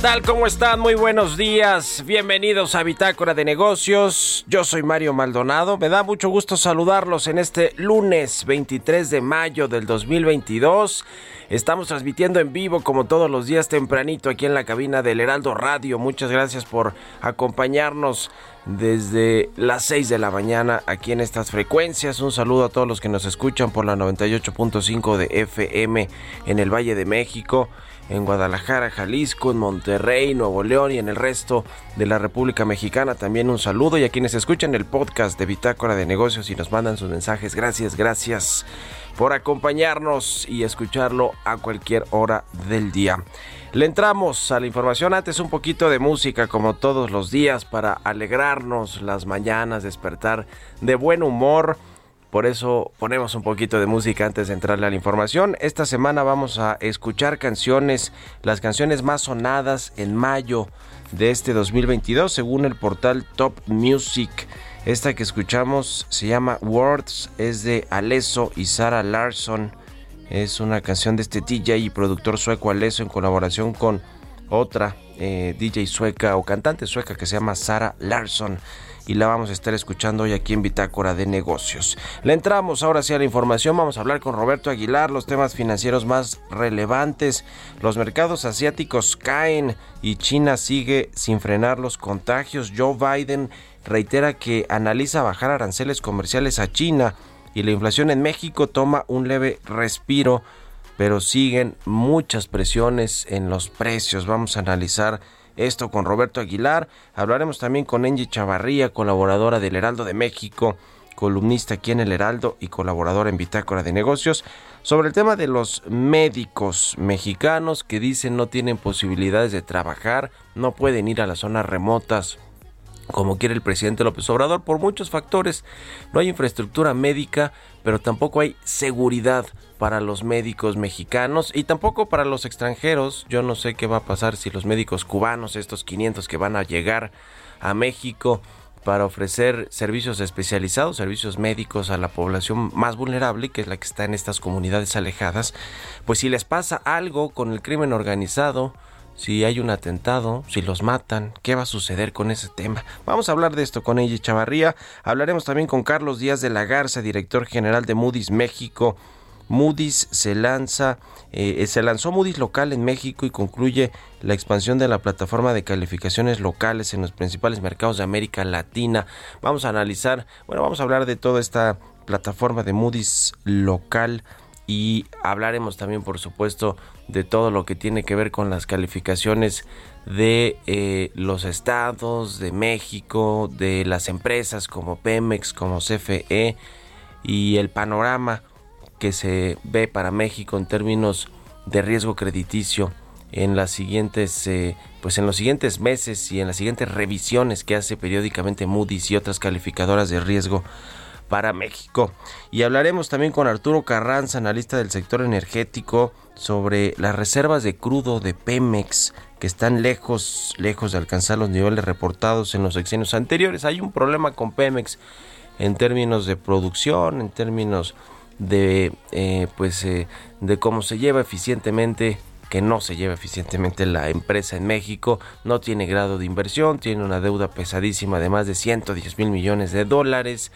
Tal? ¿Cómo están? Muy buenos días. Bienvenidos a Bitácora de Negocios. Yo soy Mario Maldonado. Me da mucho gusto saludarlos en este lunes 23 de mayo del 2022. Estamos transmitiendo en vivo como todos los días tempranito aquí en la cabina del Heraldo Radio. Muchas gracias por acompañarnos desde las 6 de la mañana aquí en estas frecuencias. Un saludo a todos los que nos escuchan por la 98.5 de FM en el Valle de México en Guadalajara, Jalisco, en Monterrey, Nuevo León y en el resto de la República Mexicana. También un saludo y a quienes escuchan el podcast de Bitácora de Negocios y nos mandan sus mensajes. Gracias, gracias por acompañarnos y escucharlo a cualquier hora del día. Le entramos a la información antes un poquito de música como todos los días para alegrarnos las mañanas, despertar de buen humor. Por eso ponemos un poquito de música antes de entrarle a la información. Esta semana vamos a escuchar canciones, las canciones más sonadas en mayo de este 2022 según el portal Top Music. Esta que escuchamos se llama Words, es de Alesso y Sarah Larson. Es una canción de este DJ y productor sueco Alesso en colaboración con otra eh, DJ sueca o cantante sueca que se llama Sarah Larson y la vamos a estar escuchando hoy aquí en Bitácora de Negocios. Le entramos ahora sí a la información, vamos a hablar con Roberto Aguilar, los temas financieros más relevantes. Los mercados asiáticos caen y China sigue sin frenar los contagios. Joe Biden reitera que analiza bajar aranceles comerciales a China y la inflación en México toma un leve respiro, pero siguen muchas presiones en los precios. Vamos a analizar esto con Roberto Aguilar. Hablaremos también con Angie Chavarría, colaboradora del Heraldo de México, columnista aquí en el Heraldo y colaboradora en Bitácora de Negocios, sobre el tema de los médicos mexicanos que dicen no tienen posibilidades de trabajar, no pueden ir a las zonas remotas como quiere el presidente López Obrador por muchos factores. No hay infraestructura médica, pero tampoco hay seguridad para los médicos mexicanos y tampoco para los extranjeros. Yo no sé qué va a pasar si los médicos cubanos, estos 500 que van a llegar a México para ofrecer servicios especializados, servicios médicos a la población más vulnerable, que es la que está en estas comunidades alejadas, pues si les pasa algo con el crimen organizado, si hay un atentado, si los matan, qué va a suceder con ese tema. Vamos a hablar de esto con ella Chavarría. Hablaremos también con Carlos Díaz de la Garza, director general de Moody's México. Moody's se lanza, eh, se lanzó Moody's local en México y concluye la expansión de la plataforma de calificaciones locales en los principales mercados de América Latina. Vamos a analizar, bueno, vamos a hablar de toda esta plataforma de Moody's local y hablaremos también, por supuesto, de todo lo que tiene que ver con las calificaciones de eh, los estados, de México, de las empresas como Pemex, como CFE y el panorama que se ve para México en términos de riesgo crediticio en las siguientes eh, pues en los siguientes meses y en las siguientes revisiones que hace periódicamente Moody's y otras calificadoras de riesgo para México. Y hablaremos también con Arturo Carranza, analista del sector energético, sobre las reservas de crudo de Pemex que están lejos, lejos de alcanzar los niveles reportados en los sexenios anteriores. Hay un problema con Pemex en términos de producción, en términos de eh, pues eh, de cómo se lleva eficientemente que no se lleva eficientemente la empresa en México, no tiene grado de inversión, tiene una deuda pesadísima de más de 110 mil millones de dólares.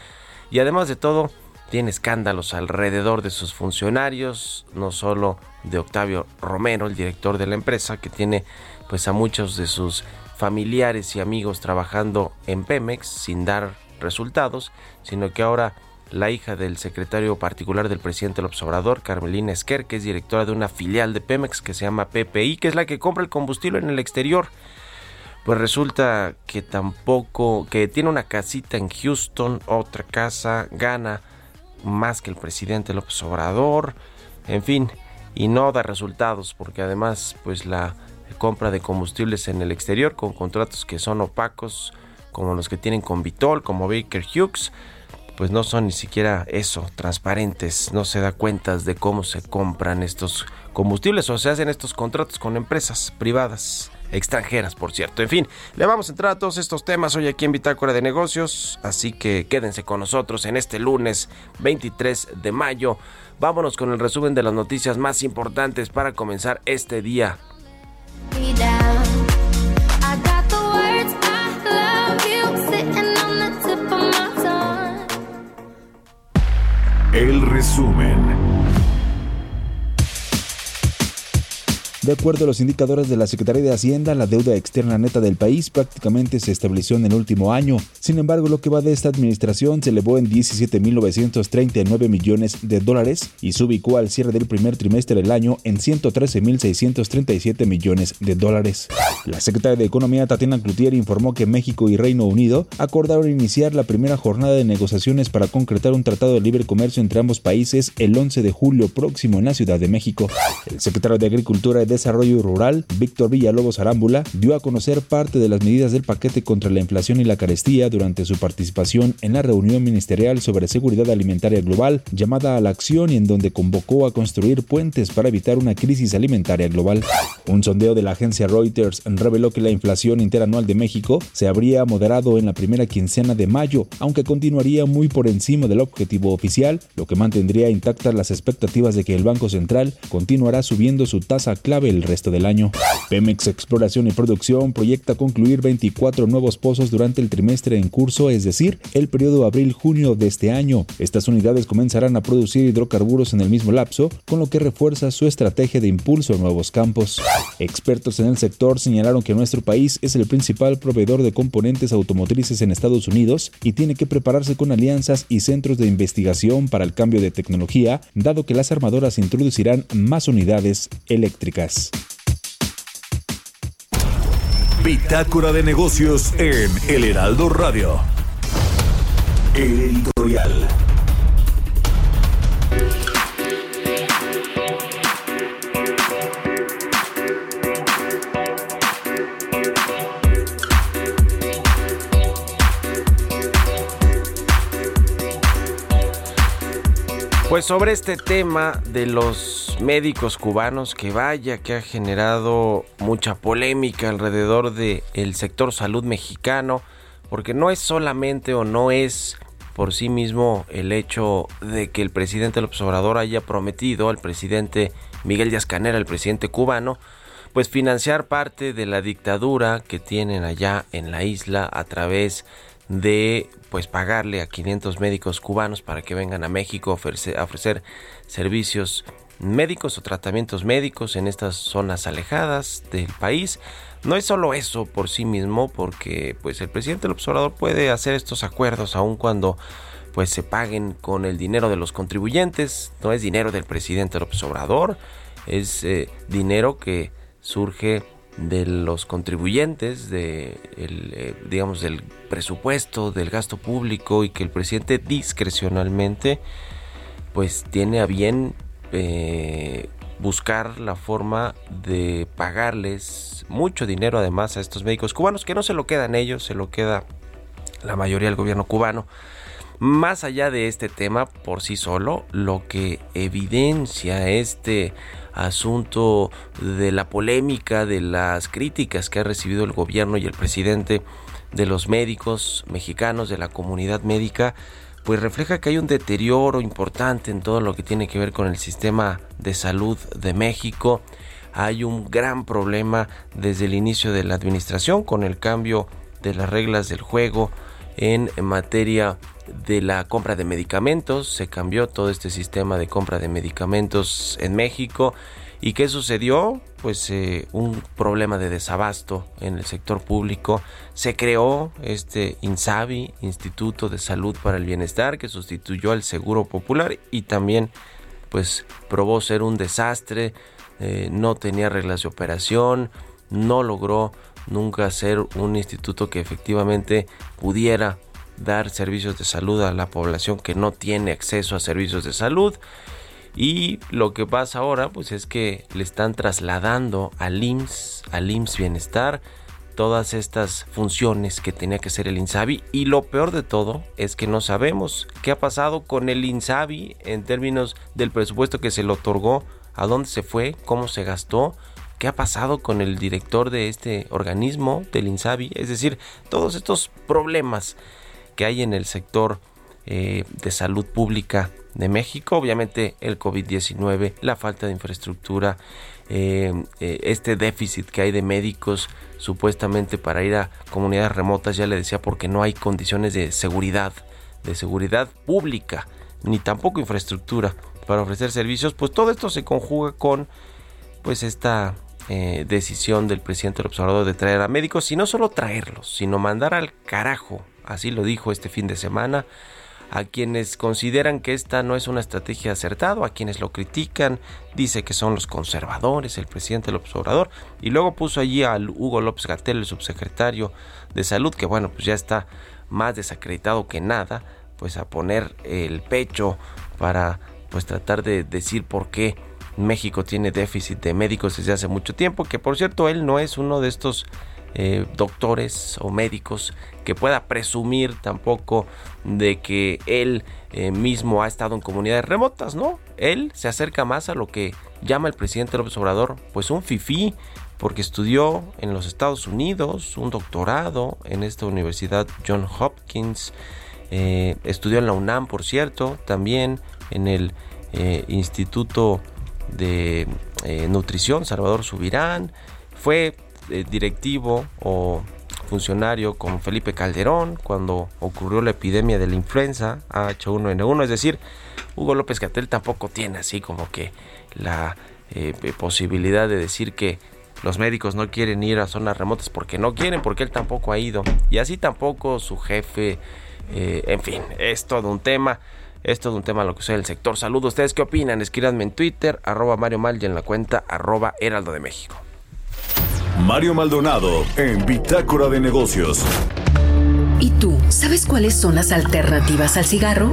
Y además de todo tiene escándalos alrededor de sus funcionarios, no solo de Octavio Romero, el director de la empresa, que tiene pues a muchos de sus familiares y amigos trabajando en Pemex sin dar resultados, sino que ahora la hija del secretario particular del presidente López Obrador, Carmelina Esquer, que es directora de una filial de Pemex que se llama PPI, que es la que compra el combustible en el exterior. Pues resulta que tampoco, que tiene una casita en Houston, otra casa, gana más que el presidente López Obrador, en fin, y no da resultados, porque además, pues la compra de combustibles en el exterior con contratos que son opacos, como los que tienen con Vitol, como Baker Hughes, pues no son ni siquiera eso, transparentes, no se da cuentas de cómo se compran estos combustibles o se hacen estos contratos con empresas privadas, extranjeras, por cierto. En fin, le vamos a entrar a todos estos temas hoy aquí en Bitácora de Negocios, así que quédense con nosotros en este lunes 23 de mayo. Vámonos con el resumen de las noticias más importantes para comenzar este día. Resumen. De acuerdo a los indicadores de la Secretaría de Hacienda, la deuda externa neta del país prácticamente se estableció en el último año. Sin embargo, lo que va de esta administración se elevó en 17.939 millones de dólares y se ubicó al cierre del primer trimestre del año en 113.637 millones de dólares. La secretaria de Economía Tatiana Cloutier informó que México y Reino Unido acordaron iniciar la primera jornada de negociaciones para concretar un tratado de libre comercio entre ambos países el 11 de julio próximo en la Ciudad de México. El secretario de Agricultura Desarrollo Rural, Víctor Villalobos Arámbula, dio a conocer parte de las medidas del paquete contra la inflación y la carestía durante su participación en la reunión ministerial sobre seguridad alimentaria global llamada a la acción y en donde convocó a construir puentes para evitar una crisis alimentaria global. Un sondeo de la agencia Reuters reveló que la inflación interanual de México se habría moderado en la primera quincena de mayo, aunque continuaría muy por encima del objetivo oficial, lo que mantendría intactas las expectativas de que el Banco Central continuará subiendo su tasa clave el resto del año. Pemex Exploración y Producción proyecta concluir 24 nuevos pozos durante el trimestre en curso, es decir, el periodo abril-junio de este año. Estas unidades comenzarán a producir hidrocarburos en el mismo lapso, con lo que refuerza su estrategia de impulso a nuevos campos. Expertos en el sector señalaron que nuestro país es el principal proveedor de componentes automotrices en Estados Unidos y tiene que prepararse con alianzas y centros de investigación para el cambio de tecnología, dado que las armadoras introducirán más unidades eléctricas. Bitácora de negocios en El Heraldo Radio. El editorial. Pues sobre este tema de los médicos cubanos que vaya que ha generado mucha polémica alrededor del sector salud mexicano, porque no es solamente o no es por sí mismo el hecho de que el presidente López Obrador haya prometido al presidente Miguel Díaz Canera, el presidente cubano, pues financiar parte de la dictadura que tienen allá en la isla a través de pues pagarle a 500 médicos cubanos para que vengan a México a ofrecer, servicios médicos o tratamientos médicos en estas zonas alejadas del país. No es solo eso por sí mismo, porque pues el presidente del observador puede hacer estos acuerdos aun cuando pues se paguen con el dinero de los contribuyentes, no es dinero del presidente López Obrador, es eh, dinero que surge de los contribuyentes, de eh, digamos del presupuesto, del gasto público y que el presidente discrecionalmente pues tiene a bien eh, buscar la forma de pagarles mucho dinero además a estos médicos cubanos, que no se lo quedan ellos, se lo queda la mayoría del gobierno cubano. Más allá de este tema por sí solo, lo que evidencia este asunto de la polémica, de las críticas que ha recibido el gobierno y el presidente de los médicos mexicanos, de la comunidad médica, pues refleja que hay un deterioro importante en todo lo que tiene que ver con el sistema de salud de México. Hay un gran problema desde el inicio de la administración con el cambio de las reglas del juego en materia de la compra de medicamentos, se cambió todo este sistema de compra de medicamentos en México. ¿Y qué sucedió? Pues eh, un problema de desabasto en el sector público. Se creó este INSABI, Instituto de Salud para el Bienestar, que sustituyó al Seguro Popular y también pues probó ser un desastre, eh, no tenía reglas de operación, no logró nunca ser un instituto que efectivamente pudiera dar servicios de salud a la población que no tiene acceso a servicios de salud. Y lo que pasa ahora pues es que le están trasladando al IMSS, al IMSS Bienestar, todas estas funciones que tenía que ser el INSABI. Y lo peor de todo es que no sabemos qué ha pasado con el INSABI en términos del presupuesto que se le otorgó, a dónde se fue, cómo se gastó, qué ha pasado con el director de este organismo del INSABI, es decir, todos estos problemas que hay en el sector eh, de salud pública de México. Obviamente el COVID-19, la falta de infraestructura, eh, eh, este déficit que hay de médicos supuestamente para ir a comunidades remotas, ya le decía, porque no hay condiciones de seguridad, de seguridad pública, ni tampoco infraestructura para ofrecer servicios, pues todo esto se conjuga con pues esta decisión del presidente del observador de traer a médicos y no solo traerlos, sino mandar al carajo así lo dijo este fin de semana, a quienes consideran que esta no es una estrategia acertada, a quienes lo critican, dice que son los conservadores, el presidente López Obrador, y luego puso allí al Hugo López Gatel, el subsecretario de Salud, que bueno, pues ya está más desacreditado que nada, pues a poner el pecho para pues tratar de decir por qué México tiene déficit de médicos desde hace mucho tiempo, que por cierto él no es uno de estos eh, doctores o médicos que pueda presumir tampoco de que él eh, mismo ha estado en comunidades remotas, ¿no? Él se acerca más a lo que llama el presidente López Obrador, pues un fifí, porque estudió en los Estados Unidos un doctorado en esta universidad John Hopkins, eh, estudió en la UNAM, por cierto, también en el Instituto de Nutrición Salvador Subirán, fue eh, directivo o funcionario con Felipe Calderón cuando ocurrió la epidemia de la influenza H1N1. Es decir, Hugo López Gatel tampoco tiene así como que la eh, posibilidad de decir que los médicos no quieren ir a zonas remotas porque no quieren, porque él tampoco ha ido. Y así tampoco su jefe. Eh, en fin, es todo un tema. Es todo un tema lo que sea el sector salud. ¿Ustedes qué opinan? Escríbanme en Twitter, arroba Mario Mal y en la cuenta arroba Heraldo de México. Mario Maldonado en Bitácora de Negocios. ¿Y tú sabes cuáles son las alternativas al cigarro?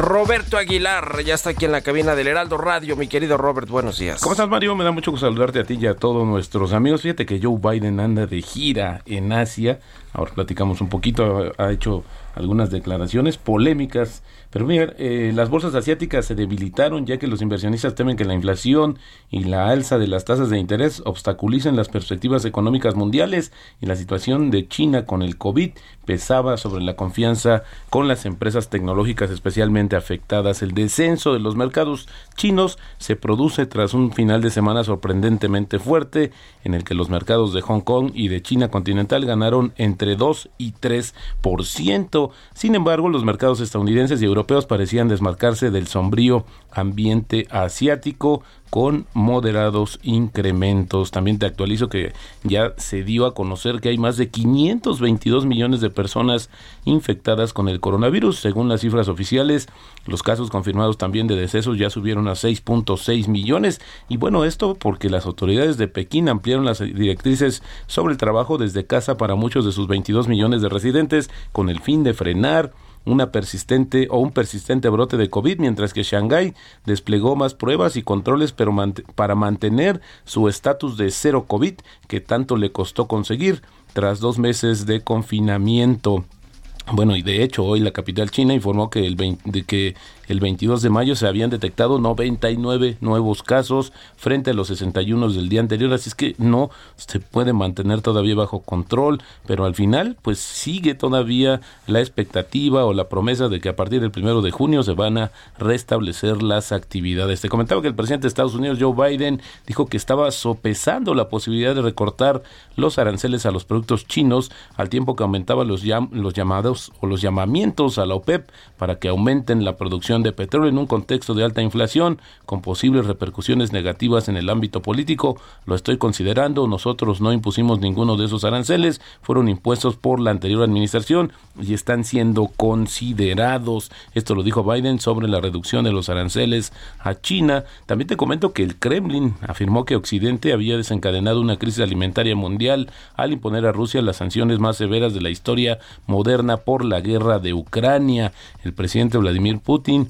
Roberto Aguilar ya está aquí en la cabina del Heraldo Radio. Mi querido Robert, buenos días. ¿Cómo estás, Mario? Me da mucho gusto saludarte a ti y a todos nuestros amigos. Fíjate que Joe Biden anda de gira en Asia. Ahora platicamos un poquito. Ha hecho algunas declaraciones polémicas pero mira, eh, las bolsas asiáticas se debilitaron ya que los inversionistas temen que la inflación y la alza de las tasas de interés obstaculicen las perspectivas económicas mundiales y la situación de China con el COVID pesaba sobre la confianza con las empresas tecnológicas especialmente afectadas. El descenso de los mercados chinos se produce tras un final de semana sorprendentemente fuerte en el que los mercados de Hong Kong y de China continental ganaron entre 2 y 3%. Sin embargo, los mercados estadounidenses y europeos parecían desmarcarse del sombrío ambiente asiático con moderados incrementos. También te actualizo que ya se dio a conocer que hay más de 522 millones de personas infectadas con el coronavirus. Según las cifras oficiales, los casos confirmados también de decesos ya subieron a 6.6 millones. Y bueno, esto porque las autoridades de Pekín ampliaron las directrices sobre el trabajo desde casa para muchos de sus 22 millones de residentes con el fin de frenar una persistente o un persistente brote de COVID, mientras que Shanghái desplegó más pruebas y controles pero para mantener su estatus de cero COVID que tanto le costó conseguir tras dos meses de confinamiento. Bueno, y de hecho hoy la capital china informó que el, de que el 22 de mayo se habían detectado 99 nuevos casos frente a los 61 del día anterior, así es que no se puede mantener todavía bajo control, pero al final pues sigue todavía la expectativa o la promesa de que a partir del primero de junio se van a restablecer las actividades. Te comentaba que el presidente de Estados Unidos, Joe Biden, dijo que estaba sopesando la posibilidad de recortar los aranceles a los productos chinos al tiempo que aumentaba los, los llamados o los llamamientos a la OPEP para que aumenten la producción de petróleo en un contexto de alta inflación con posibles repercusiones negativas en el ámbito político. Lo estoy considerando. Nosotros no impusimos ninguno de esos aranceles. Fueron impuestos por la anterior administración y están siendo considerados. Esto lo dijo Biden sobre la reducción de los aranceles a China. También te comento que el Kremlin afirmó que Occidente había desencadenado una crisis alimentaria mundial al imponer a Rusia las sanciones más severas de la historia moderna por la guerra de Ucrania. El presidente Vladimir Putin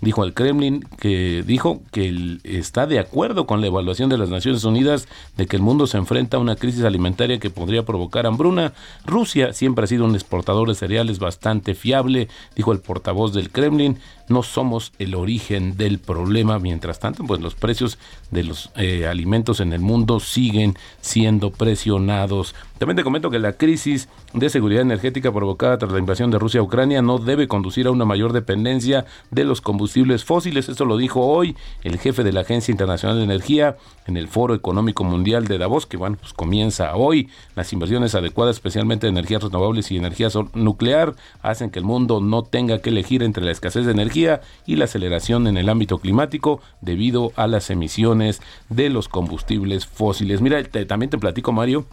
dijo al Kremlin que dijo que está de acuerdo con la evaluación de las Naciones Unidas de que el mundo se enfrenta a una crisis alimentaria que podría provocar hambruna. Rusia siempre ha sido un exportador de cereales bastante fiable, dijo el portavoz del Kremlin. No somos el origen del problema. Mientras tanto, pues los precios de los eh, alimentos en el mundo siguen siendo presionados. También te comento que la crisis de seguridad energética provocada tras la invasión de Rusia a Ucrania no debe conducir a una mayor dependencia de los combustibles fósiles. Esto lo dijo hoy el jefe de la Agencia Internacional de Energía en el Foro Económico Mundial de Davos, que bueno, pues comienza hoy. Las inversiones adecuadas, especialmente de energías renovables y energía nuclear, hacen que el mundo no tenga que elegir entre la escasez de energía y la aceleración en el ámbito climático debido a las emisiones de los combustibles fósiles. Mira, también te platico, Mario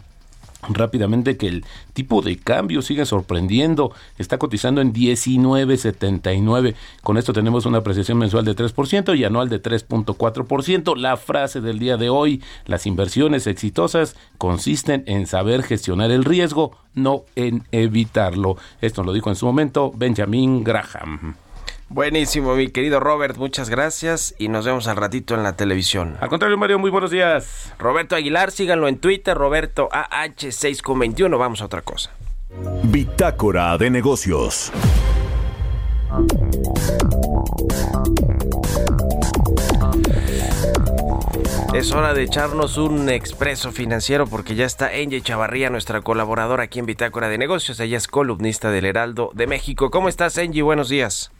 rápidamente que el tipo de cambio sigue sorprendiendo, está cotizando en 19.79. Con esto tenemos una apreciación mensual de 3% y anual de 3.4%. La frase del día de hoy, las inversiones exitosas consisten en saber gestionar el riesgo, no en evitarlo. Esto lo dijo en su momento Benjamin Graham. Buenísimo, mi querido Robert, muchas gracias y nos vemos al ratito en la televisión. Al contrario, Mario, muy buenos días. Roberto Aguilar, síganlo en Twitter, Roberto AH621. Vamos a otra cosa. Bitácora de negocios. Es hora de echarnos un expreso financiero porque ya está Angie Chavarría, nuestra colaboradora aquí en Bitácora de Negocios. Ella es columnista del Heraldo de México. ¿Cómo estás, Angie? Buenos días.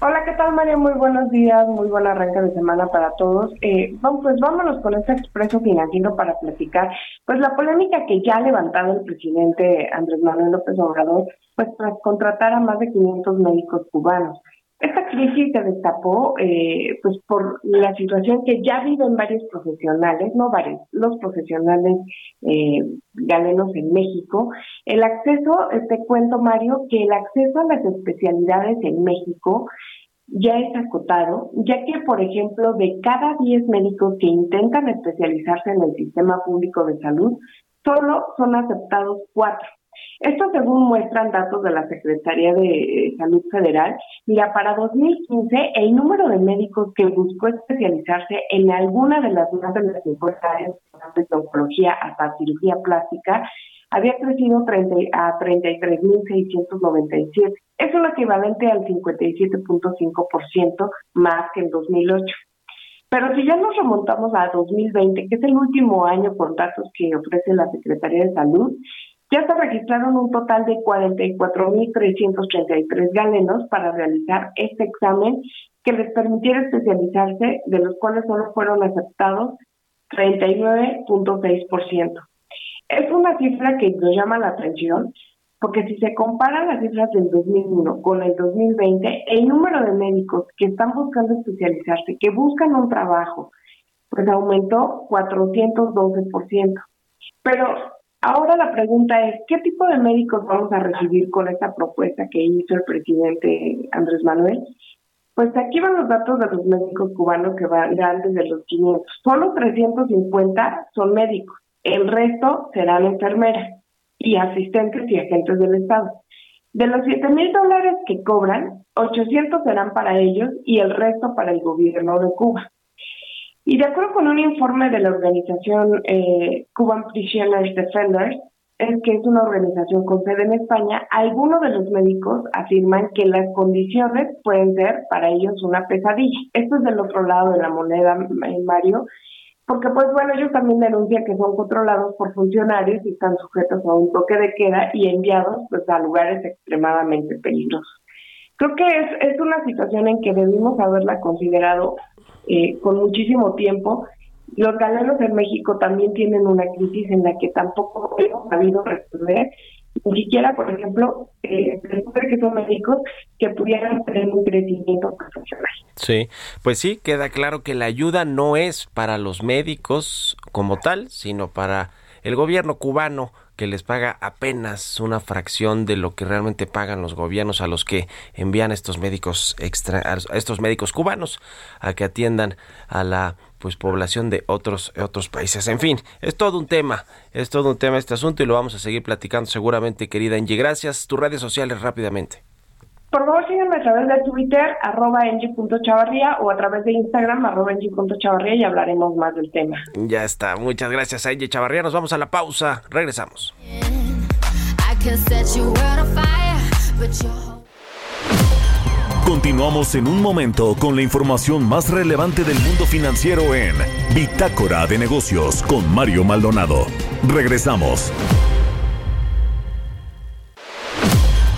Hola, ¿qué tal María? Muy buenos días, muy buena arranque de semana para todos. Eh, pues vámonos con este expreso financiero para platicar, pues la polémica que ya ha levantado el presidente Andrés Manuel López Obrador, pues tras contratar a más de 500 médicos cubanos. Esta crisis se destapó eh, pues por la situación que ya viven varios profesionales, no varios, los profesionales eh, galenos en México. El acceso, te cuento Mario, que el acceso a las especialidades en México ya es acotado, ya que, por ejemplo, de cada 10 médicos que intentan especializarse en el sistema público de salud, solo son aceptados cuatro. Esto según muestran datos de la Secretaría de eh, Salud Federal. Mira, para 2015 el número de médicos que buscó especializarse en alguna de las más de las 50 áreas de oncología hasta cirugía plástica había crecido 30, a 33.697. Es un equivalente al 57.5% más que en 2008. Pero si ya nos remontamos a 2020, que es el último año por datos que ofrece la Secretaría de Salud, ya se registraron un total de 44.333 galenos para realizar este examen que les permitiera especializarse, de los cuales solo fueron aceptados 39.6%. Es una cifra que nos llama la atención porque si se comparan las cifras del 2001 con el 2020, el número de médicos que están buscando especializarse, que buscan un trabajo, pues aumentó 412%. Pero ahora la pregunta es, ¿qué tipo de médicos vamos a recibir con esta propuesta que hizo el presidente Andrés Manuel? Pues aquí van los datos de los médicos cubanos que van desde los 500. Solo 350 son médicos, el resto serán enfermeras y asistentes y agentes del Estado. De los 7 mil dólares que cobran, 800 serán para ellos y el resto para el gobierno de Cuba. Y de acuerdo con un informe de la organización eh, Cuban Prisoners Defenders, es que es una organización con sede en España, algunos de los médicos afirman que las condiciones pueden ser para ellos una pesadilla. Esto es del otro lado de la moneda, eh, Mario, porque pues bueno, ellos también denuncian que son controlados por funcionarios y están sujetos a un toque de queda y enviados pues a lugares extremadamente peligrosos. Creo que es, es una situación en que debimos haberla considerado eh, con muchísimo tiempo. Los galenos en México también tienen una crisis en la que tampoco hemos sabido resolver ni siquiera, por ejemplo, eh, que son médicos que pudieran tener un crecimiento profesional. Sí, pues sí, queda claro que la ayuda no es para los médicos como tal, sino para el gobierno cubano que les paga apenas una fracción de lo que realmente pagan los gobiernos a los que envían estos médicos extra, a estos médicos cubanos a que atiendan a la pues población de otros otros países. En fin, es todo un tema, es todo un tema este asunto y lo vamos a seguir platicando seguramente, querida Angie. Gracias. Tus redes sociales rápidamente. Por favor, síganme a través de Twitter, arroba o a través de Instagram, arroba y hablaremos más del tema. Ya está. Muchas gracias, Angie Chavarría. Nos vamos a la pausa. Regresamos. Continuamos en un momento con la información más relevante del mundo financiero en Bitácora de Negocios con Mario Maldonado. Regresamos.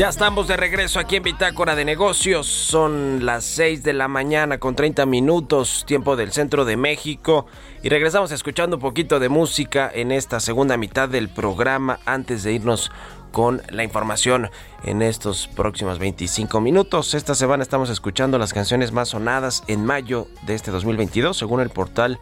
Ya estamos de regreso aquí en Bitácora de Negocios. Son las 6 de la mañana con 30 minutos, tiempo del centro de México. Y regresamos escuchando un poquito de música en esta segunda mitad del programa antes de irnos con la información en estos próximos 25 minutos. Esta semana estamos escuchando las canciones más sonadas en mayo de este 2022, según el portal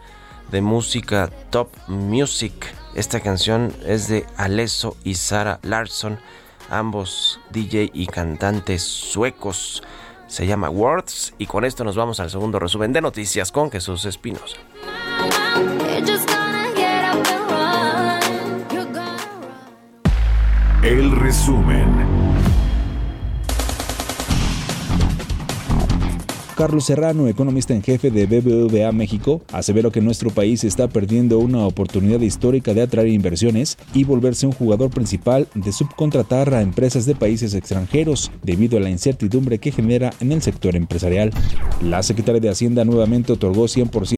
de música Top Music. Esta canción es de Alesso y Sara Larson ambos DJ y cantantes suecos. Se llama Words y con esto nos vamos al segundo resumen de noticias con Jesús Espinosa. El resumen. Carlos Serrano, economista en jefe de BBVA México, aseveró que nuestro país está perdiendo una oportunidad histórica de atraer inversiones y volverse un jugador principal de subcontratar a empresas de países extranjeros debido a la incertidumbre que genera en el sector empresarial. La secretaria de Hacienda nuevamente otorgó 100%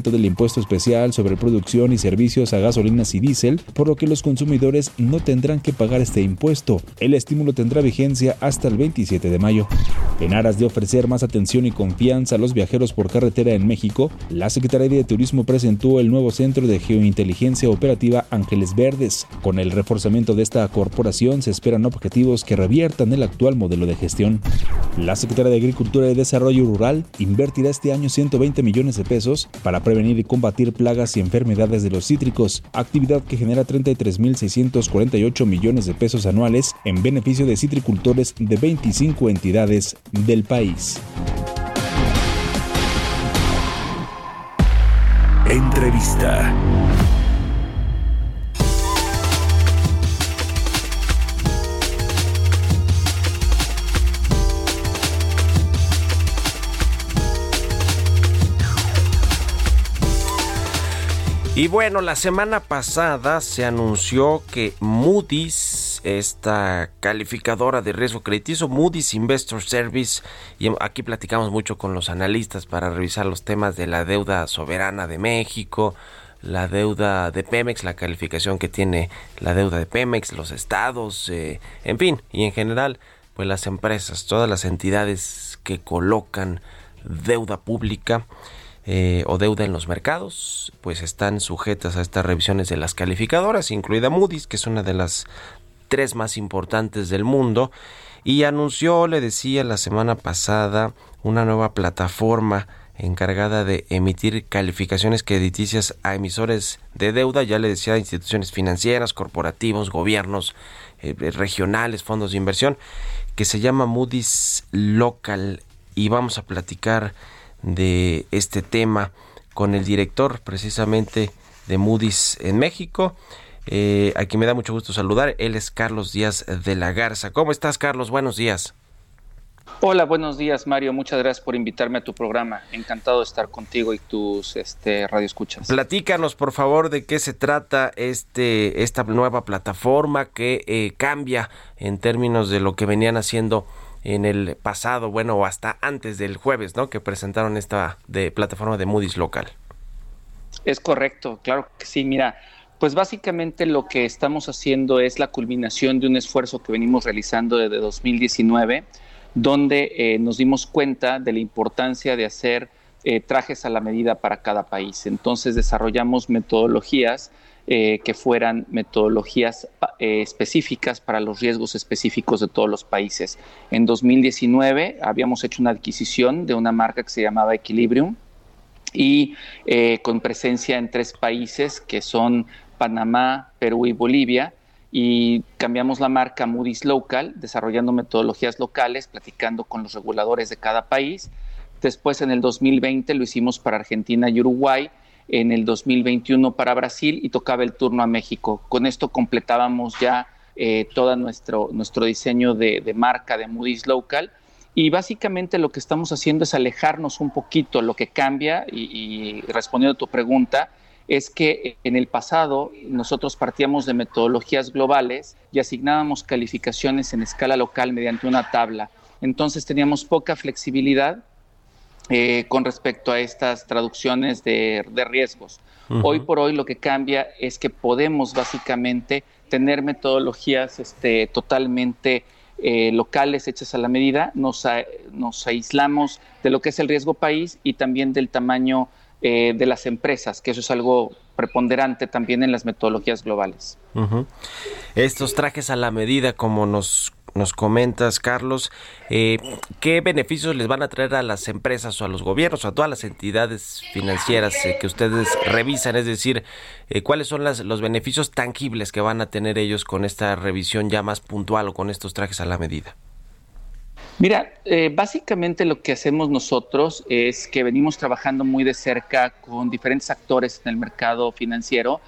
Del impuesto especial sobre producción y servicios a gasolinas y diésel, por lo que los consumidores no tendrán que pagar este impuesto. El estímulo tendrá vigencia hasta el 27 de mayo. En aras de ofrecer más atención y confianza a los viajeros por carretera en México, la Secretaría de Turismo presentó el nuevo Centro de Geointeligencia Operativa Ángeles Verdes. Con el reforzamiento de esta corporación se esperan objetivos que reviertan el actual modelo de gestión. La Secretaría de Agricultura y Desarrollo Rural invertirá este año 120 millones de pesos prevenir y combatir plagas y enfermedades de los cítricos, actividad que genera 33.648 millones de pesos anuales en beneficio de citricultores de 25 entidades del país. Entrevista. Y bueno, la semana pasada se anunció que Moody's, esta calificadora de riesgo crediticio, Moody's Investor Service, y aquí platicamos mucho con los analistas para revisar los temas de la deuda soberana de México, la deuda de Pemex, la calificación que tiene la deuda de Pemex, los estados, eh, en fin, y en general, pues las empresas, todas las entidades que colocan deuda pública eh, o deuda en los mercados, pues están sujetas a estas revisiones de las calificadoras, incluida Moody's, que es una de las tres más importantes del mundo, y anunció, le decía la semana pasada, una nueva plataforma encargada de emitir calificaciones crediticias a emisores de deuda, ya le decía, instituciones financieras, corporativos, gobiernos eh, regionales, fondos de inversión, que se llama Moody's Local y vamos a platicar de este tema con el director precisamente de Moody's en México. Eh, a quien me da mucho gusto saludar, él es Carlos Díaz de la Garza. ¿Cómo estás, Carlos? Buenos días. Hola, buenos días, Mario. Muchas gracias por invitarme a tu programa. Encantado de estar contigo y tus este, radioescuchas. Platícanos, por favor, de qué se trata este, esta nueva plataforma que eh, cambia en términos de lo que venían haciendo en el pasado, bueno, o hasta antes del jueves, ¿no? Que presentaron esta de plataforma de Moody's local. Es correcto, claro que sí. Mira, pues básicamente lo que estamos haciendo es la culminación de un esfuerzo que venimos realizando desde 2019, donde eh, nos dimos cuenta de la importancia de hacer eh, trajes a la medida para cada país. Entonces desarrollamos metodologías eh, que fueran metodologías eh, específicas para los riesgos específicos de todos los países. En 2019 habíamos hecho una adquisición de una marca que se llamaba Equilibrium y eh, con presencia en tres países que son Panamá, Perú y Bolivia y cambiamos la marca Moody's Local, desarrollando metodologías locales, platicando con los reguladores de cada país. Después en el 2020 lo hicimos para Argentina y Uruguay en el 2021 para Brasil y tocaba el turno a México. Con esto completábamos ya eh, todo nuestro, nuestro diseño de, marca de Moody's Local. Y básicamente lo que estamos haciendo es alejarnos un poquito. Lo que cambia, y, y respondiendo a tu pregunta, es que en el pasado nosotros partíamos de metodologías globales y asignábamos calificaciones en escala local mediante una tabla. Entonces teníamos poca flexibilidad eh, con respecto a estas traducciones de, riesgos. Hoy por hoy lo que cambia es que podemos básicamente tener metodologías este, totalmente eh, locales hechas a la medida, nos, nos, aislamos de lo que es el riesgo país y también del tamaño eh, de las empresas, que eso es algo preponderante también en las metodologías globales. Estos trajes a la medida, como nos nos comentas, Carlos, eh, ¿qué beneficios les van a traer a las empresas o a los gobiernos o a todas las entidades financieras eh, que ustedes revisan? Es decir, eh, ¿cuáles son los beneficios tangibles que van a tener ellos con esta revisión ya más puntual o con estos trajes a la medida? Mira, básicamente lo que hacemos nosotros es que venimos trabajando muy de cerca con diferentes actores en el mercado financiero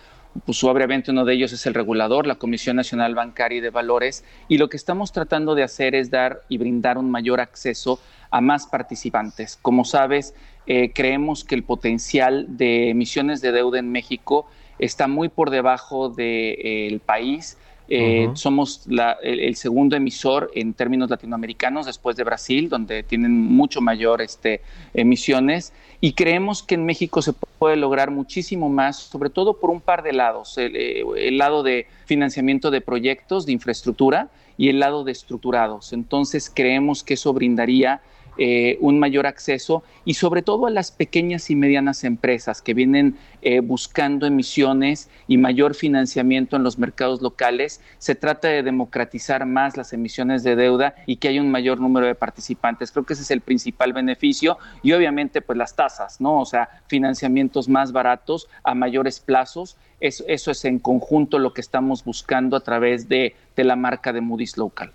pues obviamente uno de ellos es el regulador, la Comisión Nacional Bancaria y de Valores, y lo que estamos tratando de hacer es dar y brindar un mayor acceso a más participantes. Como sabes, eh, creemos que el potencial de emisiones de deuda en México está muy por debajo del país. Eh, somos el, segundo emisor en términos latinoamericanos después de Brasil, donde tienen mucho mayor este, emisiones. Y creemos que en México se puede lograr muchísimo más, sobre todo por un par de lados. El, eh, el lado de financiamiento de proyectos, de infraestructura, y el lado de estructurados. Entonces creemos que eso brindaría eh, un mayor acceso y sobre todo a las pequeñas y medianas empresas que vienen eh, buscando emisiones y mayor financiamiento en los mercados locales. Se trata de democratizar más las emisiones de deuda y que haya un mayor número de participantes. Creo que ese es el principal beneficio y obviamente pues las tasas, ¿no? O sea, financiamientos más baratos a mayores plazos. Eso, eso es en conjunto lo que estamos buscando a través de, de la marca de Moody's Local.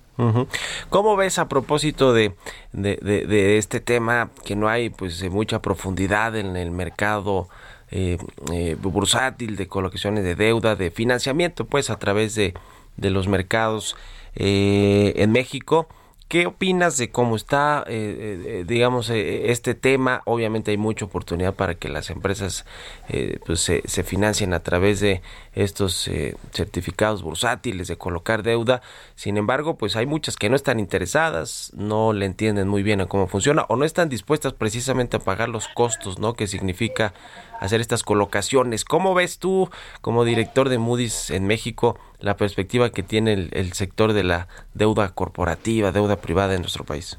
¿Cómo ves a propósito de, de, este tema que no hay pues mucha profundidad en el mercado eh, eh, bursátil de colocaciones de deuda, de financiamiento pues a través de, de los mercados eh, en México? ¿Qué opinas de cómo está, digamos, este tema? Obviamente hay mucha oportunidad para que las empresas pues se, se, financien a través de estos certificados bursátiles de colocar deuda. Sin embargo, pues hay muchas que no están interesadas, no le entienden muy bien a cómo funciona o no están dispuestas precisamente a pagar los costos, ¿no? Que significa hacer estas colocaciones. ¿Cómo ves tú, como director de Moody's en México, la perspectiva que tiene el, sector de la deuda corporativa, deuda privada en nuestro país?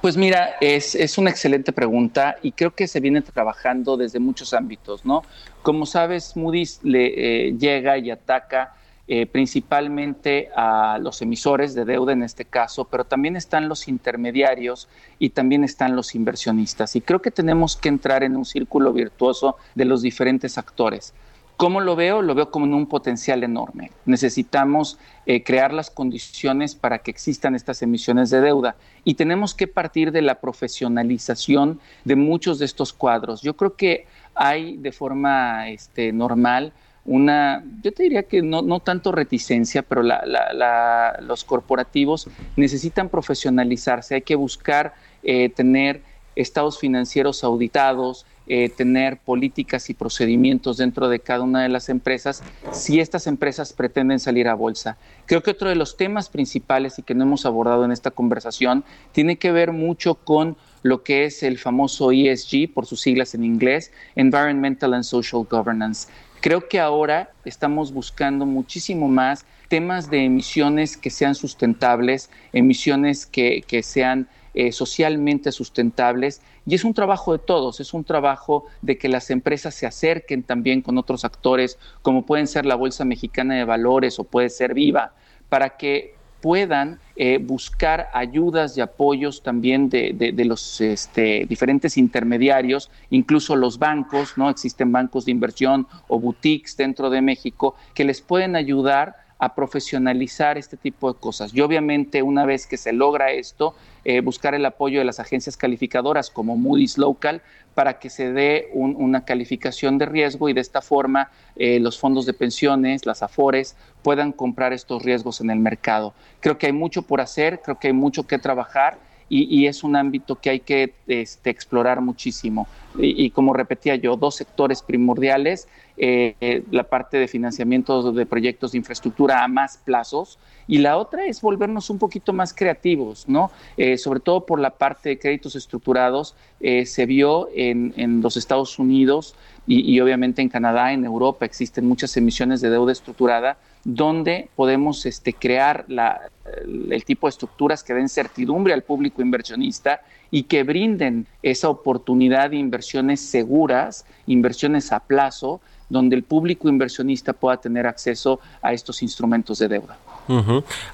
Pues mira, es, es, una excelente pregunta y creo que se viene trabajando desde muchos ámbitos, ¿no? Como sabes, Moody's le eh, llega y ataca eh, principalmente a los emisores de deuda en este caso, pero también están los intermediarios y también están los inversionistas. Y creo que tenemos que entrar en un círculo virtuoso de los diferentes actores. ¿Cómo lo veo? Lo veo como en un potencial enorme. Necesitamos eh, crear las condiciones para que existan estas emisiones de deuda y tenemos que partir de la profesionalización de muchos de estos cuadros. Yo creo que hay de forma este, normal una, yo te diría que no, no tanto reticencia, pero los corporativos necesitan profesionalizarse, hay que buscar eh, tener estados financieros auditados, eh, tener políticas y procedimientos dentro de cada una de las empresas si estas empresas pretenden salir a bolsa. Creo que otro de los temas principales y que no hemos abordado en esta conversación tiene que ver mucho con lo que es el famoso ESG, por sus siglas en inglés, Environmental and Social Governance. Creo que ahora estamos buscando muchísimo más temas de emisiones que sean sustentables, emisiones que, sean eh, socialmente sustentables. Y es un trabajo de todos, es un trabajo de que las empresas se acerquen también con otros actores, como pueden ser la Bolsa Mexicana de Valores o puede ser Viva, para que puedan eh, buscar ayudas y apoyos también de, los este, diferentes intermediarios, incluso los bancos, ¿no? Existen bancos de inversión o boutiques dentro de México que les pueden ayudar a profesionalizar este tipo de cosas. Y obviamente una vez que se logra esto, eh, buscar el apoyo de las agencias calificadoras como Moody's Local para que se dé una calificación de riesgo y de esta forma eh, los fondos de pensiones, las AFORES, puedan comprar estos riesgos en el mercado. Creo que hay mucho por hacer, creo que hay mucho que trabajar y, es un ámbito que hay que este, explorar muchísimo. Y, como repetía yo, dos sectores primordiales, eh, la parte de financiamiento de proyectos de infraestructura a más plazos y la otra es volvernos un poquito más creativos, ¿no? Eh, sobre todo por la parte de créditos estructurados, eh, se vio en, en, los Estados Unidos y, y obviamente en Canadá, en Europa, existen muchas emisiones de deuda estructurada donde podemos este, crear el tipo de estructuras que den certidumbre al público inversionista y que brinden esa oportunidad de inversiones seguras, inversiones a plazo, donde el público inversionista pueda tener acceso a estos instrumentos de deuda.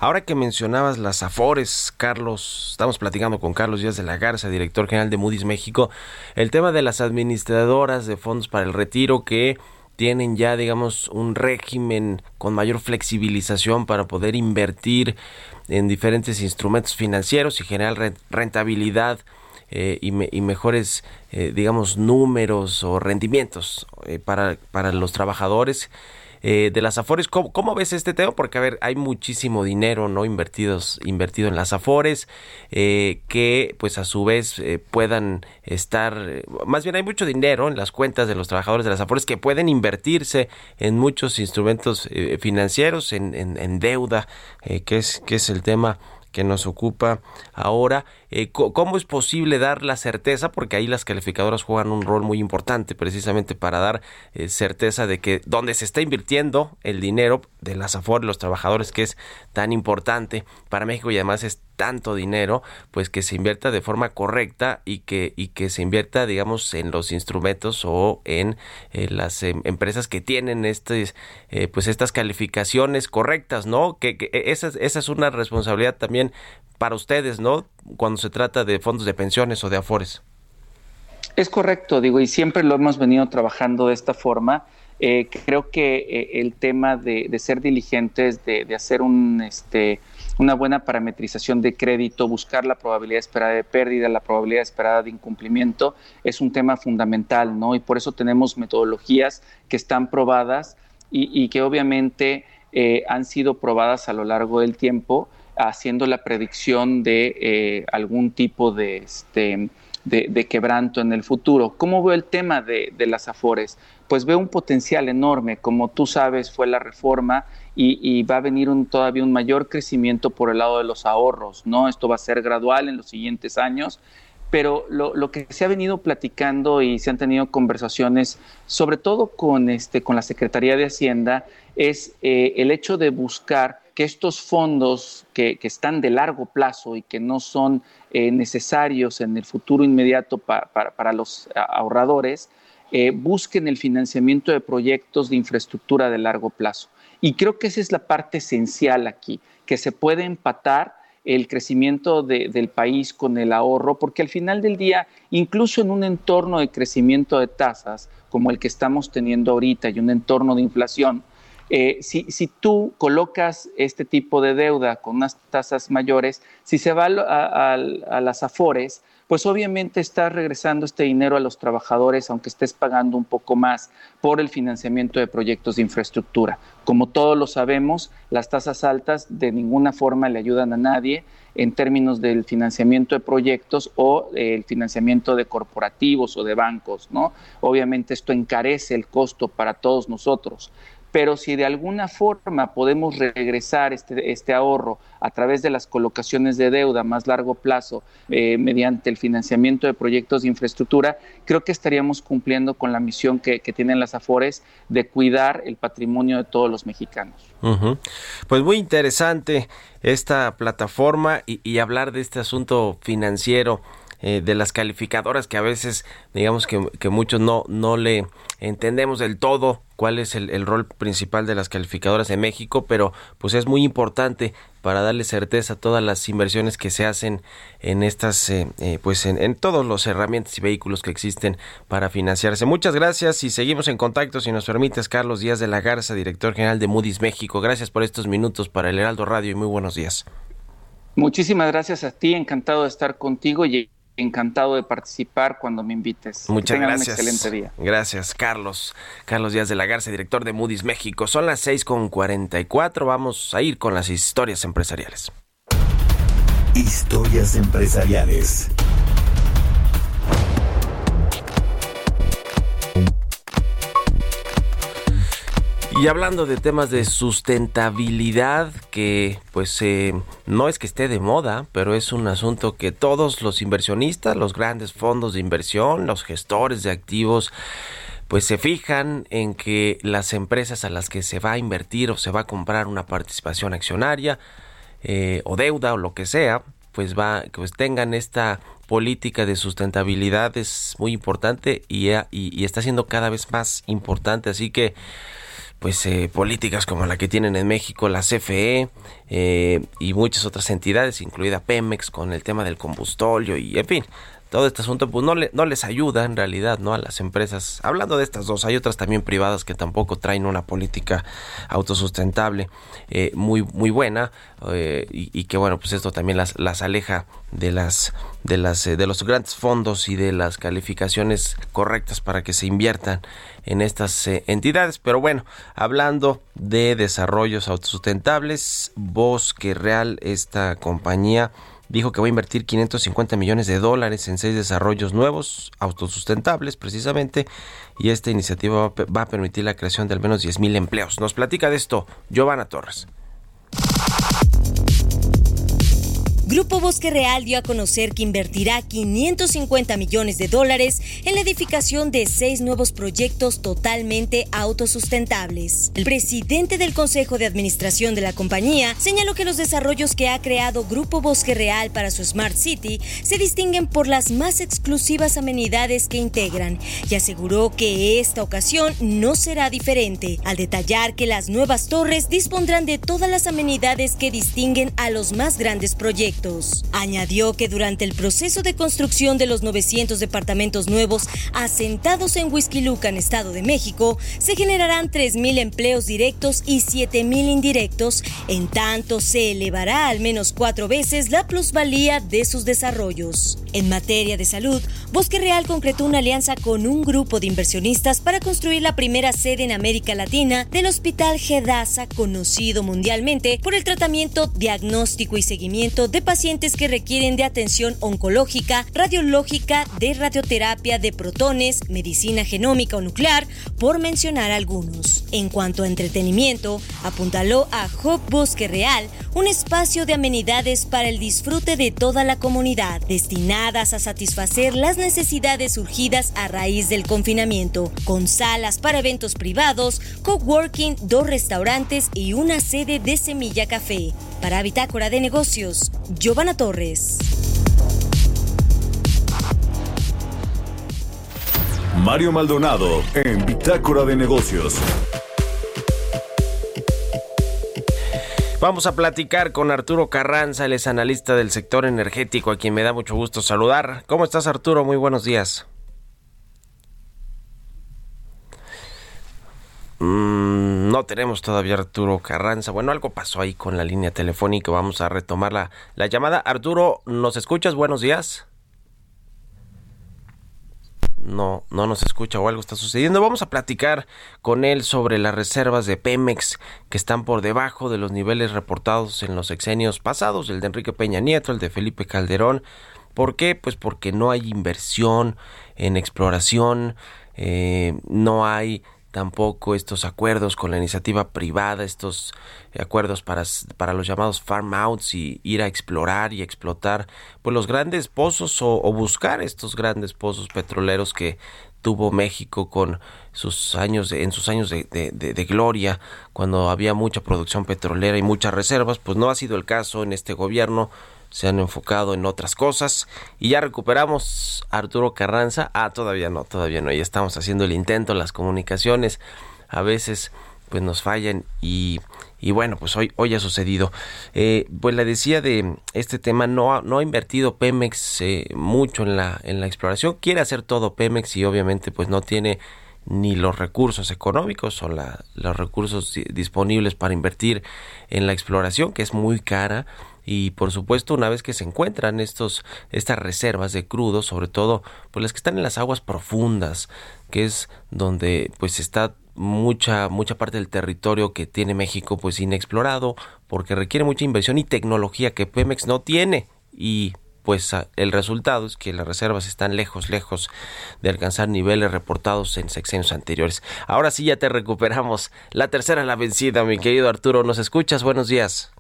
Ahora que mencionabas las Afores, Carlos, estamos platicando con Carlos Díaz de la Garza, director general de Moody's México, el tema de las administradoras de fondos para el retiro que tienen ya, digamos, un régimen con mayor flexibilización para poder invertir en diferentes instrumentos financieros y generar rentabilidad eh, y, mejores, eh, digamos, números o rendimientos para, para los trabajadores eh, de las Afores. ¿Cómo, ves este tema? Porque, a ver, hay muchísimo dinero no invertidos, invertido en las Afores, eh, que pues a su vez eh, puedan estar, más bien hay mucho dinero en las cuentas de los trabajadores de las Afores que pueden invertirse en muchos instrumentos financieros, en, en deuda, que, es, que es el tema que nos ocupa ahora. Eh, ¿Cómo es posible dar la certeza? Porque ahí las calificadoras juegan un rol muy importante precisamente para dar eh, certeza de que donde se está invirtiendo el dinero de las AFOR, los trabajadores, que es tan importante para México y además es tanto dinero, pues que se invierta de forma correcta y que, y que se invierta, digamos, en los instrumentos o en eh, las em, empresas que tienen este, pues estas calificaciones correctas, ¿no? Que, que esa, esa es una responsabilidad también para ustedes, ¿no? Cuando se trata de fondos de pensiones o de afores. Es correcto, digo, y siempre lo hemos venido trabajando de esta forma. Eh, creo que eh, el tema de, ser diligentes, de, hacer un, este, una buena parametrización de crédito, buscar la probabilidad esperada de pérdida, la probabilidad esperada de incumplimiento, es un tema fundamental, ¿no? Y por eso tenemos metodologías que están probadas y, que obviamente eh, han sido probadas a lo largo del tiempo haciendo la predicción de eh, algún tipo de, este, de, quebranto en el futuro. ¿Cómo veo el tema de, las afores? Pues veo un potencial enorme. Como tú sabes, fue la reforma y, va a venir un, todavía un mayor crecimiento por el lado de los ahorros. ¿no? Esto va a ser gradual en los siguientes años pero lo, que se ha venido platicando y se han tenido conversaciones, sobre todo con, este, la Secretaría de Hacienda, es eh, el hecho de buscar que estos fondos que, están de largo plazo y que no son eh, necesarios en el futuro inmediato para los ahorradores, eh, busquen el financiamiento de proyectos de infraestructura de largo plazo. Y creo que esa es la parte esencial aquí, que se puede empatar el crecimiento del país con el ahorro, porque al final del día, incluso en un entorno de crecimiento de tasas como el que estamos teniendo ahorita y un entorno de inflación, eh, si, si, tú colocas este tipo de deuda con unas tasas mayores, si se va a, las afores, pues obviamente estás regresando este dinero a los trabajadores, aunque estés pagando un poco más por el financiamiento de proyectos de infraestructura. Como todos lo sabemos, las tasas altas de ninguna forma le ayudan a nadie en términos del financiamiento de proyectos o el financiamiento de corporativos o de bancos, ¿no? Obviamente esto encarece el costo para todos nosotros pero si de alguna forma podemos regresar este, este ahorro a través de las colocaciones de deuda a más largo plazo eh, mediante el financiamiento de proyectos de infraestructura, creo que estaríamos cumpliendo con la misión que, tienen las AFORES de cuidar el patrimonio de todos los mexicanos. Pues muy interesante esta plataforma y, hablar de este asunto financiero. Eh, de las calificadoras que a veces digamos que, que muchos no, no le entendemos del todo cuál es el, rol principal de las calificadoras en México, pero pues es muy importante para darle certeza a todas las inversiones que se hacen en estas, eh, eh, pues en, en todos los herramientas y vehículos que existen para financiarse. Muchas gracias y seguimos en contacto, si nos permites, Carlos Díaz de la Garza, director general de Moody's México. Gracias por estos minutos para el Heraldo Radio y muy buenos días. Muchísimas gracias a ti, encantado de estar contigo y encantado de participar cuando me invites. Muchas gracias. Un excelente día. Gracias, Carlos. Carlos Díaz de la Garza, director de Moody's México. Son las 6.44. Vamos a ir con las historias empresariales. Historias empresariales. Y hablando de temas de sustentabilidad, que pues eh, no es que esté de moda, pero es un asunto que todos los inversionistas, los grandes fondos de inversión, los gestores de activos, pues se fijan en que las empresas a las que se va a invertir o se va a comprar una participación accionaria eh, o deuda o lo que sea, pues va, pues tengan esta política de sustentabilidad es muy importante y, y está siendo cada vez más importante, así que pues eh, políticas como la que tienen en México la CFE eh, y muchas otras entidades, incluida Pemex con el tema del combustóleo y en fin, todo este asunto pues no, le, les ayuda en realidad no a las empresas. Hablando de estas dos, hay otras también privadas que tampoco traen una política autosustentable eh, muy, muy buena eh, y, que bueno, pues esto también las, las aleja de las de las eh, de los grandes fondos y de las calificaciones correctas para que se inviertan en estas entidades. Pero bueno, hablando de desarrollos autosustentables, Bosque Real, esta compañía dijo que va a invertir 550 millones de dólares en seis desarrollos nuevos, autosustentables precisamente, y esta iniciativa va a permitir la creación de al menos 10 mil empleos. Nos platica de esto Giovanna Torres. Grupo Bosque Real dio a conocer que invertirá 550 millones de dólares en la edificación de seis nuevos proyectos totalmente autosustentables. El presidente del Consejo de Administración de la compañía señaló que los desarrollos que ha creado Grupo Bosque Real para su Smart City se distinguen por las más exclusivas amenidades que integran y aseguró que esta ocasión no será diferente, al detallar que las nuevas torres dispondrán de todas las amenidades que distinguen a los más grandes proyectos Añadió que durante el proceso de construcción de los 900 departamentos nuevos asentados en en Estado de México, se generarán 3.000 empleos directos y 7.000 indirectos, en tanto se elevará al menos cuatro veces la plusvalía de sus desarrollos. En materia de salud, Bosque Real concretó una alianza con un grupo de inversionistas para construir la primera sede en América Latina del Hospital Gedasa, conocido mundialmente por el tratamiento, diagnóstico y seguimiento de pacientes que requieren de atención oncológica, radiológica, de radioterapia de protones, medicina genómica o nuclear, por mencionar algunos. En cuanto a entretenimiento, apuntaló a Hub Bosque Real, un espacio de amenidades para el disfrute de toda la comunidad, destinadas a satisfacer las necesidades surgidas a raíz del confinamiento, con salas para eventos privados, coworking, dos restaurantes y una sede de Semilla Café. Para Bitácora de Negocios, Giovanna Torres. Mario Maldonado en Bitácora de Negocios. Vamos a platicar con Arturo Carranza, él es analista del sector energético, a quien me da mucho gusto saludar. ¿Cómo estás Arturo? Muy buenos días. Mm, no tenemos todavía Arturo Carranza. Bueno, algo pasó ahí con la línea telefónica. Vamos a retomar la, la llamada. Arturo, ¿nos escuchas? Buenos días. No, no nos escucha o algo está sucediendo. Vamos a platicar con él sobre las reservas de Pemex que están por debajo de los niveles reportados en los sexenios pasados, el de Enrique Peña Nieto, el de Felipe Calderón. ¿Por qué? Pues porque no hay inversión en exploración, eh, no hay tampoco estos acuerdos con la iniciativa privada, estos acuerdos para, para los llamados farm outs y ir a explorar y explotar pues los grandes pozos o, buscar estos grandes pozos petroleros que tuvo México con sus años en sus años de, de, gloria cuando había mucha producción petrolera y muchas reservas pues no ha sido el caso en este gobierno se han enfocado en otras cosas. Y ya recuperamos a Arturo Carranza. Ah, todavía no, todavía no, ya estamos haciendo el intento, las comunicaciones. A veces pues nos fallan y, y bueno, pues hoy, hoy ha sucedido. Eh, pues le decía de este tema, no ha, no ha invertido Pemex eh, mucho en la, en la exploración, quiere hacer todo Pemex y obviamente pues no tiene ni los recursos económicos o la, los recursos disponibles para invertir en la exploración, que es muy cara y por supuesto una vez que se encuentran estos estas reservas de crudo sobre todo pues las que están en las aguas profundas que es donde pues está mucha mucha parte del territorio que tiene México pues inexplorado porque requiere mucha inversión y tecnología que Pemex no tiene y pues el resultado es que las reservas están lejos, lejos de alcanzar niveles reportados en sexenios anteriores. Ahora sí ya te recuperamos. La tercera la vencida, mi querido Arturo. ¿Nos escuchas? Buenos días.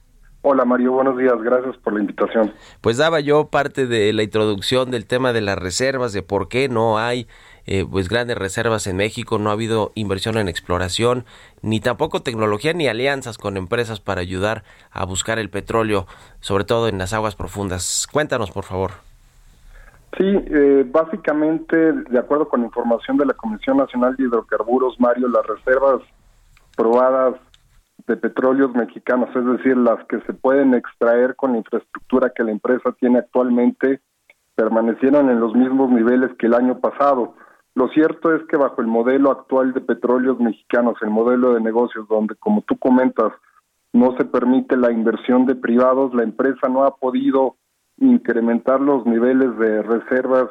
Hola Mario, buenos días, gracias por la invitación. Pues daba yo parte de la introducción del tema de las reservas, de por qué no hay eh, pues grandes reservas en México, no ha habido inversión en exploración, ni tampoco tecnología ni alianzas con empresas para ayudar a buscar el petróleo, sobre todo en las aguas profundas. Cuéntanos, por favor. Sí, eh, básicamente, de acuerdo con información de la Comisión Nacional de Hidrocarburos, Mario, las reservas probadas de petróleos mexicanos, es decir, las que se pueden extraer con la infraestructura que la empresa tiene actualmente, permanecieran en los mismos niveles que el año pasado. Lo cierto es que bajo el modelo actual de petróleos mexicanos, el modelo de negocios donde, como tú comentas, no se permite la inversión de privados, la empresa no ha podido incrementar los niveles de reservas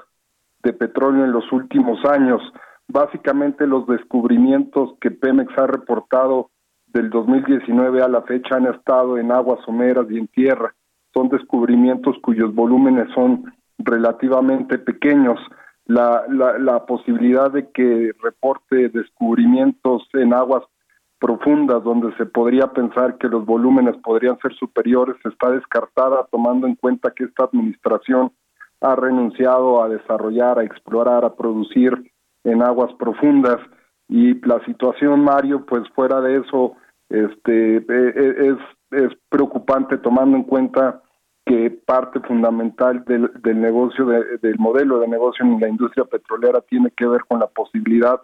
de petróleo en los últimos años. Básicamente los descubrimientos que Pemex ha reportado del 2019 a la fecha han estado en aguas someras y en tierra. Son descubrimientos cuyos volúmenes son relativamente pequeños. La, la, la posibilidad de que reporte descubrimientos en aguas profundas donde se podría pensar que los volúmenes podrían ser superiores está descartada tomando en cuenta que esta administración ha renunciado a desarrollar, a explorar, a producir en aguas profundas y la situación Mario pues fuera de eso este e, e, es es preocupante tomando en cuenta que parte fundamental del, del negocio del modelo de negocio en la industria petrolera tiene que ver con la posibilidad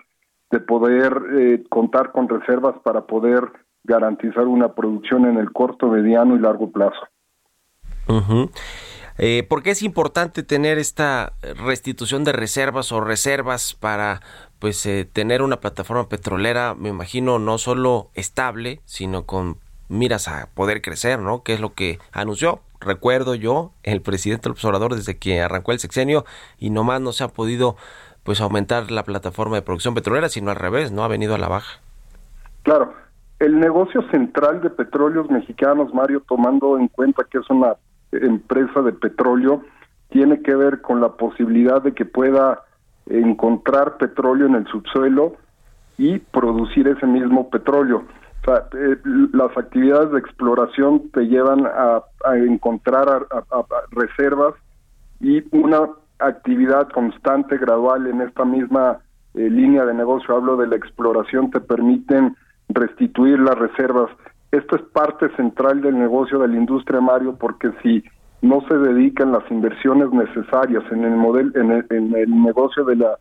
de poder eh, contar con reservas para poder garantizar una producción en el corto, mediano y largo plazo. Eh, ¿Por qué es importante tener esta restitución de reservas o reservas para pues eh, tener una plataforma petrolera, me imagino, no solo estable, sino con miras a poder crecer, ¿no? Que es lo que anunció, recuerdo yo, el presidente del observador desde que arrancó el sexenio y nomás no se ha podido pues aumentar la plataforma de producción petrolera, sino al revés, no ha venido a la baja. Claro, el negocio central de petróleos mexicanos, Mario, tomando en cuenta que es una empresa de petróleo, tiene que ver con la posibilidad de que pueda encontrar petróleo en el subsuelo y producir ese mismo petróleo. O sea, eh, las actividades de exploración te llevan a, encontrar reservas y una actividad constante, gradual en esta misma eh, línea de negocio, hablo de la exploración, te permiten restituir las reservas. Esto es parte central del negocio de la industria, Mario, porque si no se dedican las inversiones necesarias en el modelo, en el, negocio de la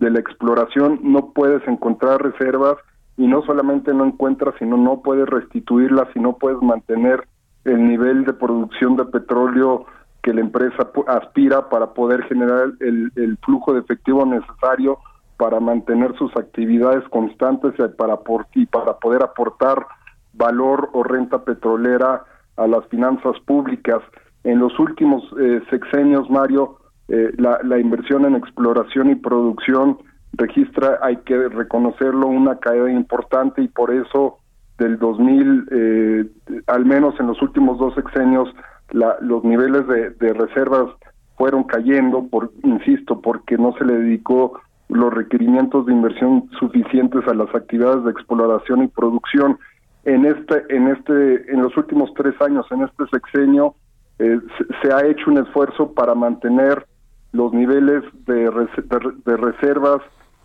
de la exploración, no puedes encontrar reservas y no solamente no encuentras, sino no puedes restituirlas y no puedes mantener el nivel de producción de petróleo que la empresa aspira para poder generar el, el flujo de efectivo necesario para mantener sus actividades constantes y para, y para poder aportar valor o renta petrolera a las finanzas públicas. En los últimos eh, sexenios, Mario, eh, la, la inversión en exploración y producción registra, hay que reconocerlo, una caída importante y por eso del 2000, eh, al menos en los últimos dos sexenios, los niveles de, reservas fueron cayendo, por, insisto, porque no se le dedicó los requerimientos de inversión suficientes a las actividades de exploración y producción. En este, en este, en los últimos tres años, en este sexenio, eh, se, ha hecho un esfuerzo para mantener los niveles de, de, reservas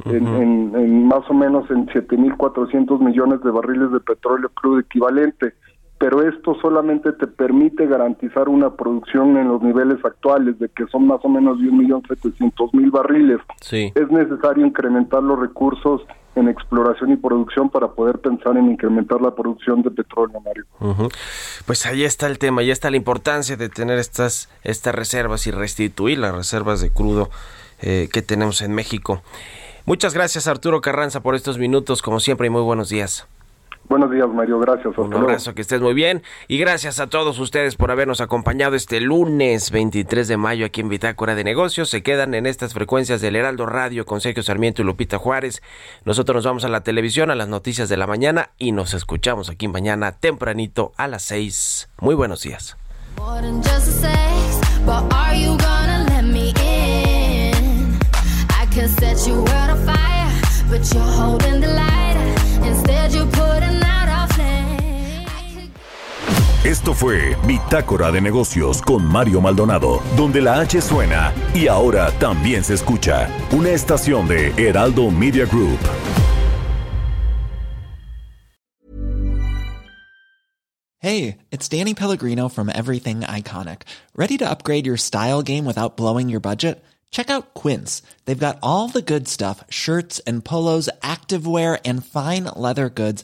en, en, en, más o menos en 7.400 millones de barriles de petróleo crudo equivalente pero esto solamente te permite garantizar una producción en los niveles actuales, de que son más o menos de 1.700.000 barriles. Sí. Es necesario incrementar los recursos en exploración y producción para poder pensar en incrementar la producción de petróleo, Mario. Pues ahí está el tema, ahí está la importancia de tener estas, estas reservas y restituir las reservas de crudo eh, que tenemos en México. Muchas gracias Arturo Carranza por estos minutos, como siempre, y muy buenos días. Buenos días, Mario. Gracias. Un abrazo, que estés muy bien. Y gracias a todos ustedes por habernos acompañado este lunes 23 de mayo aquí en Bitácora de Negocios. Se quedan en estas frecuencias del Heraldo Radio con Sergio Sarmiento y Lupita Juárez. Nosotros nos vamos a la televisión a las noticias de la mañana y nos escuchamos aquí mañana tempranito a las 6. Muy buenos días. Esto fue Bitácora de Negocios con Mario Maldonado, donde la H suena y ahora también se escucha una estación de Heraldo Media Group. Hey, it's Danny Pellegrino from Everything Iconic. Ready to upgrade your style game without blowing your budget? Check out Quince. They've got all the good stuff shirts and polos, activewear, and fine leather goods